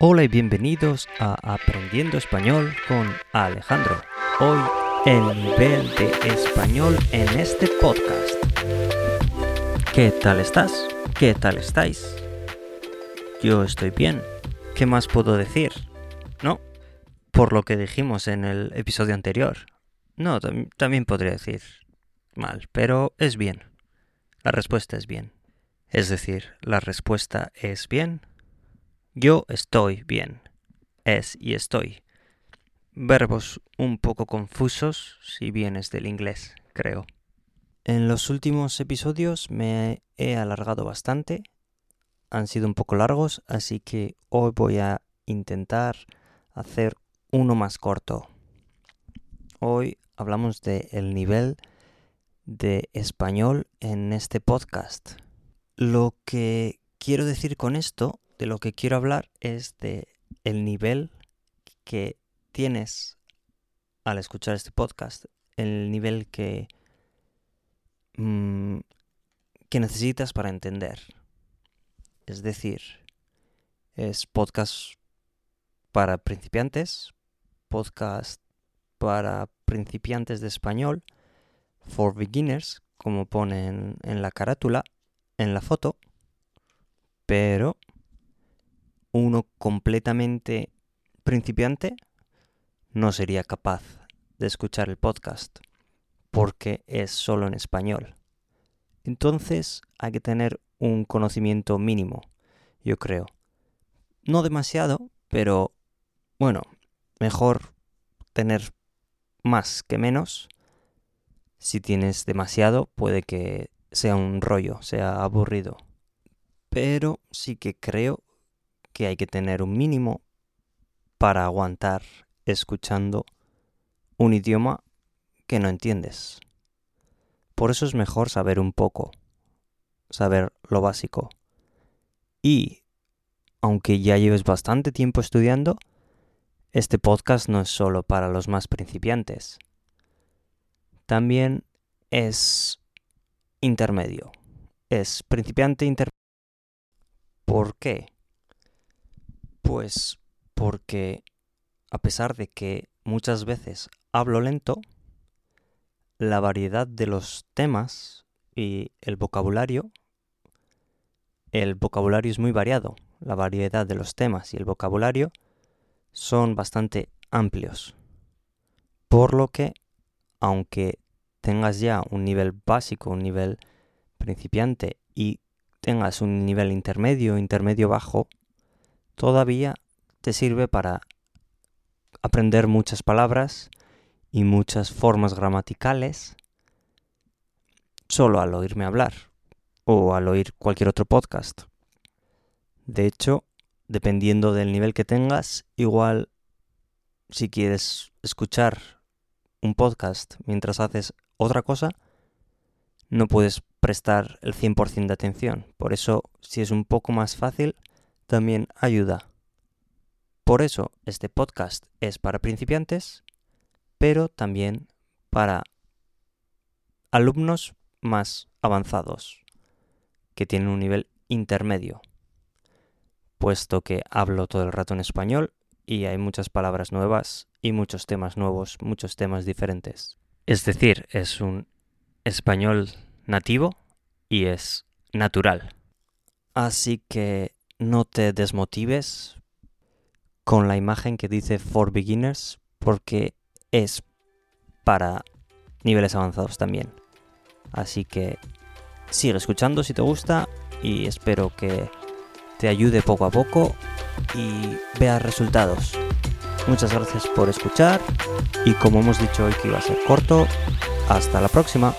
Hola y bienvenidos a Aprendiendo Español con Alejandro. Hoy el nivel de español en este podcast. ¿Qué tal estás? ¿Qué tal estáis? Yo estoy bien. ¿Qué más puedo decir? ¿No? Por lo que dijimos en el episodio anterior. No, también podría decir mal, pero es bien. La respuesta es bien. Es decir, la respuesta es bien yo estoy bien. Es y estoy. Verbos un poco confusos si vienes del inglés, creo. En los últimos episodios me he alargado bastante. Han sido un poco largos, así que hoy voy a intentar hacer uno más corto. Hoy hablamos del el nivel de español en este podcast. Lo que quiero decir con esto de lo que quiero hablar es de el nivel que tienes al escuchar este podcast, el nivel que, mm, que necesitas para entender. Es decir, es podcast para principiantes, podcast para principiantes de español, for beginners, como ponen en la carátula, en la foto, pero uno completamente principiante no sería capaz de escuchar el podcast porque es solo en español. Entonces hay que tener un conocimiento mínimo, yo creo. No demasiado, pero bueno, mejor tener más que menos. Si tienes demasiado, puede que sea un rollo, sea aburrido. Pero sí que creo que hay que tener un mínimo para aguantar escuchando un idioma que no entiendes. Por eso es mejor saber un poco, saber lo básico. Y, aunque ya lleves bastante tiempo estudiando, este podcast no es solo para los más principiantes. También es intermedio. Es principiante intermedio. ¿Por qué? Pues porque a pesar de que muchas veces hablo lento, la variedad de los temas y el vocabulario, el vocabulario es muy variado, la variedad de los temas y el vocabulario son bastante amplios. Por lo que, aunque tengas ya un nivel básico, un nivel principiante y tengas un nivel intermedio, intermedio bajo, todavía te sirve para aprender muchas palabras y muchas formas gramaticales solo al oírme hablar o al oír cualquier otro podcast. De hecho, dependiendo del nivel que tengas, igual si quieres escuchar un podcast mientras haces otra cosa, no puedes prestar el 100% de atención. Por eso, si es un poco más fácil, también ayuda. Por eso este podcast es para principiantes, pero también para alumnos más avanzados, que tienen un nivel intermedio, puesto que hablo todo el rato en español y hay muchas palabras nuevas y muchos temas nuevos, muchos temas diferentes. Es decir, es un español nativo y es natural. Así que no te desmotives con la imagen que dice for beginners porque es para niveles avanzados también. Así que sigue escuchando si te gusta y espero que te ayude poco a poco y veas resultados. Muchas gracias por escuchar y como hemos dicho hoy que iba a ser corto, hasta la próxima.